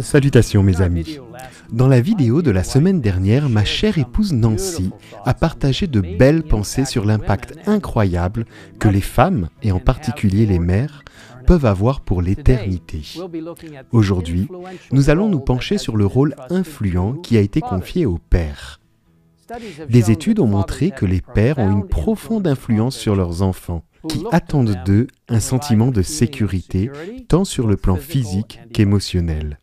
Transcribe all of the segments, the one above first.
Salutations mes amis. Dans la vidéo de la semaine dernière, ma chère épouse Nancy a partagé de belles pensées sur l'impact incroyable que les femmes, et en particulier les mères, peuvent avoir pour l'éternité. Aujourd'hui, nous allons nous pencher sur le rôle influent qui a été confié aux pères. Des études ont montré que les pères ont une profonde influence sur leurs enfants qui attendent d'eux un sentiment de sécurité, tant sur le plan physique qu'émotionnel.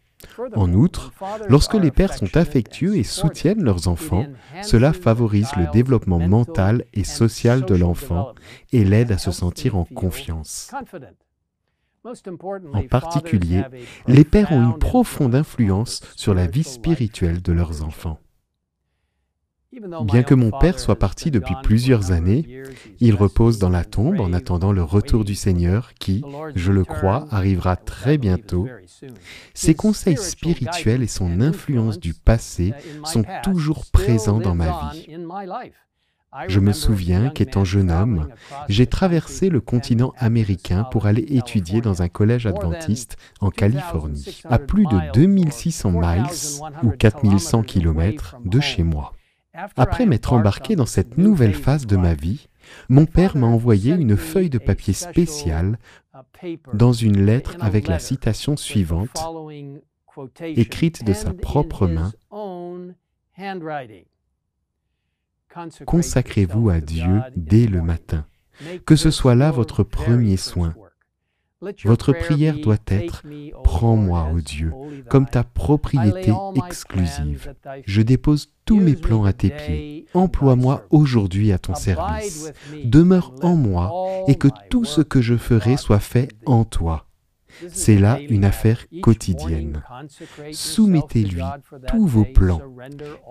En outre, lorsque les pères sont affectueux et soutiennent leurs enfants, cela favorise le développement mental et social de l'enfant et l'aide à se sentir en confiance. En particulier, les pères ont une profonde influence sur la vie spirituelle de leurs enfants. Bien que mon père soit parti depuis plusieurs années, il repose dans la tombe en attendant le retour du Seigneur qui, je le crois, arrivera très bientôt. Ses conseils spirituels et son influence du passé sont toujours présents dans ma vie. Je me souviens qu'étant jeune homme, j'ai traversé le continent américain pour aller étudier dans un collège adventiste en Californie, à plus de 2600 miles ou 4100 km de chez moi. Après m'être embarqué dans cette nouvelle phase de ma vie, mon père m'a envoyé une feuille de papier spéciale dans une lettre avec la citation suivante, écrite de sa propre main. Consacrez-vous à Dieu dès le matin, que ce soit là votre premier soin. Votre prière doit être ⁇ Prends-moi, ô Dieu, comme ta propriété exclusive. Je dépose tous mes plans à tes pieds. Emploie-moi aujourd'hui à ton service. Demeure en moi et que tout ce que je ferai soit fait en toi. C'est là une affaire quotidienne. Soumettez-lui tous vos plans,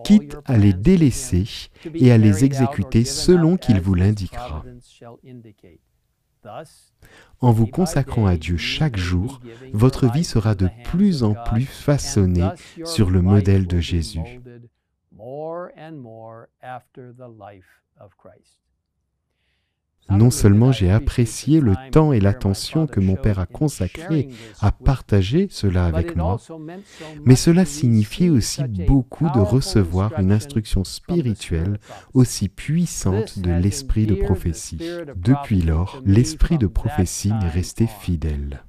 quitte à les délaisser et à les exécuter selon qu'il vous l'indiquera. En vous consacrant à Dieu chaque jour, votre vie sera de plus en plus façonnée sur le modèle de Jésus. Non seulement j'ai apprécié le temps et l'attention que mon Père a consacré à partager cela avec moi, mais cela signifiait aussi beaucoup de recevoir une instruction spirituelle aussi puissante de l'esprit de prophétie. Depuis lors, l'esprit de prophétie m'est resté fidèle.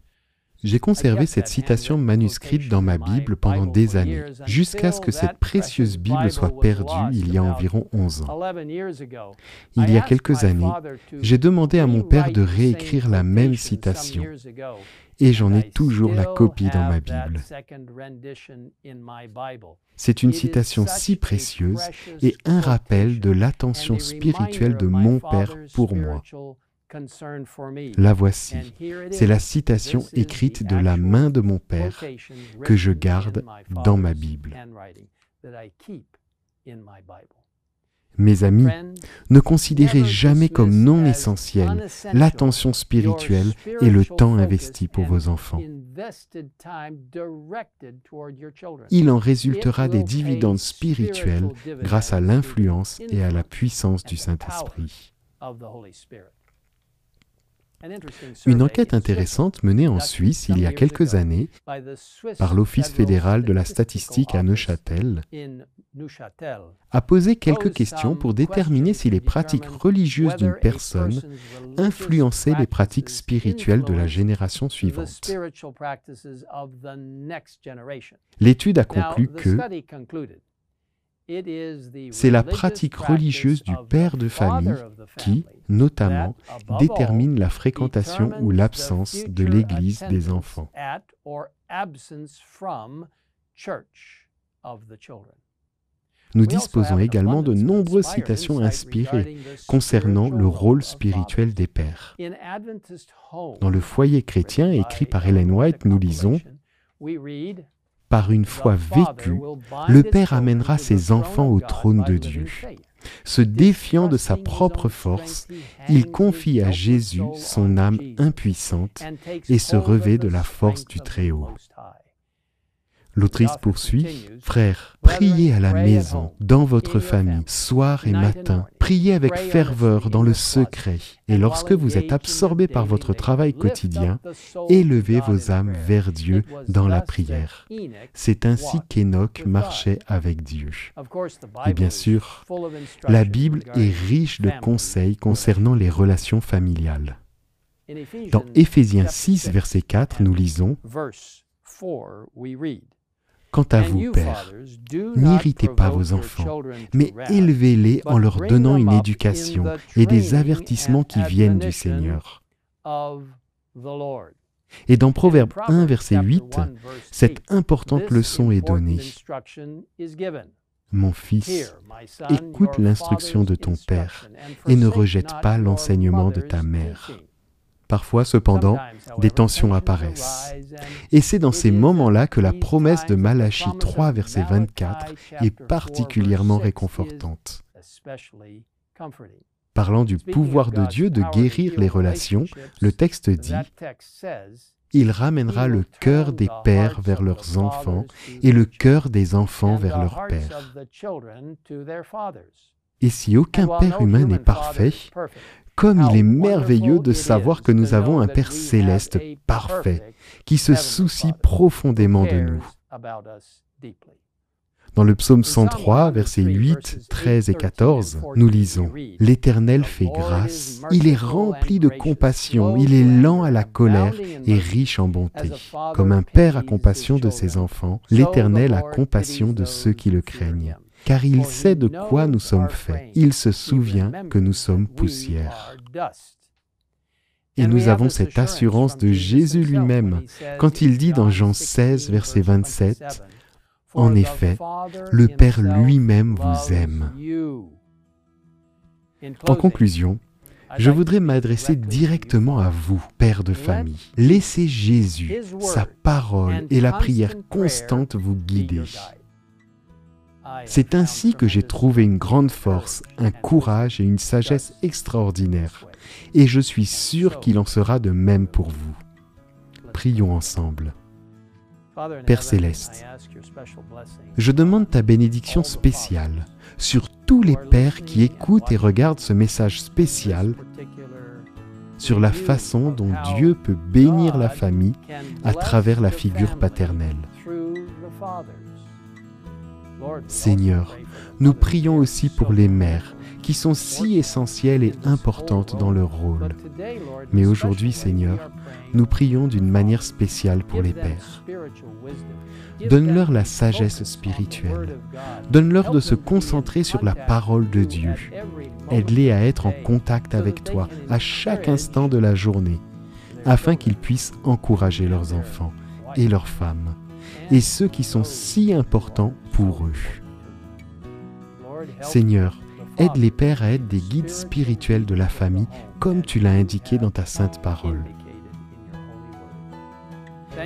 J'ai conservé cette citation manuscrite dans ma Bible pendant des années, jusqu'à ce que cette précieuse Bible soit perdue il y a environ 11 ans. Il y a quelques années, j'ai demandé à mon père de réécrire la même citation, et j'en ai toujours la copie dans ma Bible. C'est une citation si précieuse et un rappel de l'attention spirituelle de mon Père pour moi. La voici. C'est la citation écrite de la main de mon Père que je garde dans ma Bible. Mes amis, ne considérez jamais comme non essentiel l'attention spirituelle et le temps investi pour vos enfants. Il en résultera des dividendes spirituels grâce à l'influence et à la puissance du Saint-Esprit. Une enquête intéressante menée en Suisse il y a quelques années par l'Office fédéral de la statistique à Neuchâtel a posé quelques questions pour déterminer si les pratiques religieuses d'une personne influençaient les pratiques spirituelles de la génération suivante. L'étude a conclu que c'est la pratique religieuse du père de famille qui, notamment, détermine la fréquentation ou l'absence de l'Église des enfants. Nous disposons également de nombreuses citations inspirées concernant le rôle spirituel des pères. Dans le foyer chrétien écrit par Ellen White, nous lisons par une foi vécue, le Père amènera ses enfants au trône de Dieu. Se défiant de sa propre force, il confie à Jésus son âme impuissante et se revêt de la force du Très-Haut. L'autrice poursuit, Frères, priez à la maison, dans votre famille, soir et matin. Priez avec ferveur dans le secret. Et lorsque vous êtes absorbé par votre travail quotidien, élevez vos âmes vers Dieu dans la prière. C'est ainsi qu'Enoch marchait avec Dieu. Et bien sûr, la Bible est riche de conseils concernant les relations familiales. Dans Éphésiens 6, verset 4, nous lisons Quant à vous, pères, n'irritez pas vos enfants, mais élevez-les en leur donnant une éducation et des avertissements qui viennent du Seigneur. Et dans Proverbe 1, verset 8, cette importante leçon est donnée. Mon fils, écoute l'instruction de ton Père et ne rejette pas l'enseignement de ta mère. Parfois, cependant, des tensions apparaissent. Et c'est dans ces moments-là que la promesse de Malachie 3, verset 24, est particulièrement réconfortante. Parlant du pouvoir de Dieu de guérir les relations, le texte dit il ramènera le cœur des pères vers leurs enfants et le cœur des enfants vers leurs pères. Et si aucun père humain n'est parfait, comme il est merveilleux de savoir que nous avons un Père céleste parfait qui se soucie profondément de nous. Dans le psaume 103, versets 8, 13 et 14, nous lisons. L'Éternel fait grâce, il est rempli de compassion, il est lent à la colère et riche en bonté. Comme un père a compassion de ses enfants, l'Éternel a compassion de ceux qui le craignent car il sait de quoi nous sommes faits. Il se souvient que nous sommes poussière. Et nous avons cette assurance de Jésus lui-même quand il dit dans Jean 16, verset 27, En effet, le Père lui-même vous aime. En conclusion, je voudrais m'adresser directement à vous, Père de famille. Laissez Jésus, sa parole et la prière constante vous guider. C'est ainsi que j'ai trouvé une grande force, un courage et une sagesse extraordinaires. Et je suis sûr qu'il en sera de même pour vous. Prions ensemble. Père céleste, je demande ta bénédiction spéciale sur tous les pères qui écoutent et regardent ce message spécial sur la façon dont Dieu peut bénir la famille à travers la figure paternelle. Seigneur, nous prions aussi pour les mères, qui sont si essentielles et importantes dans leur rôle. Mais aujourd'hui, Seigneur, nous prions d'une manière spéciale pour les pères. Donne-leur la sagesse spirituelle. Donne-leur de se concentrer sur la parole de Dieu. Aide-les à être en contact avec toi à chaque instant de la journée, afin qu'ils puissent encourager leurs enfants et leurs femmes et ceux qui sont si importants pour eux. Seigneur, aide les pères à être des guides spirituels de la famille comme tu l'as indiqué dans ta sainte parole.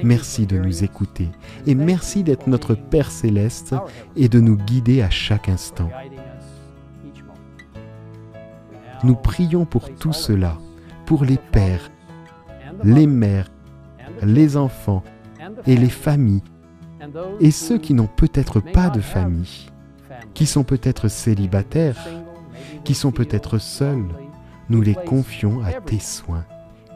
Merci de nous écouter et merci d'être notre Père céleste et de nous guider à chaque instant. Nous prions pour tout cela, pour les pères, les mères, les enfants et les familles et ceux qui n'ont peut-être pas de famille, qui sont peut-être célibataires, qui sont peut-être seuls, nous les confions à tes soins.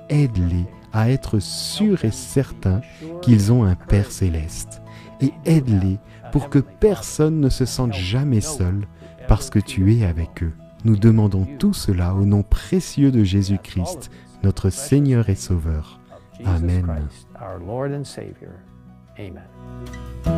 Aide-les à être sûrs et certains qu'ils ont un Père céleste. Et aide-les pour que personne ne se sente jamais seul parce que tu es avec eux. Nous demandons tout cela au nom précieux de Jésus-Christ, notre Seigneur et Sauveur. Amen. Amen.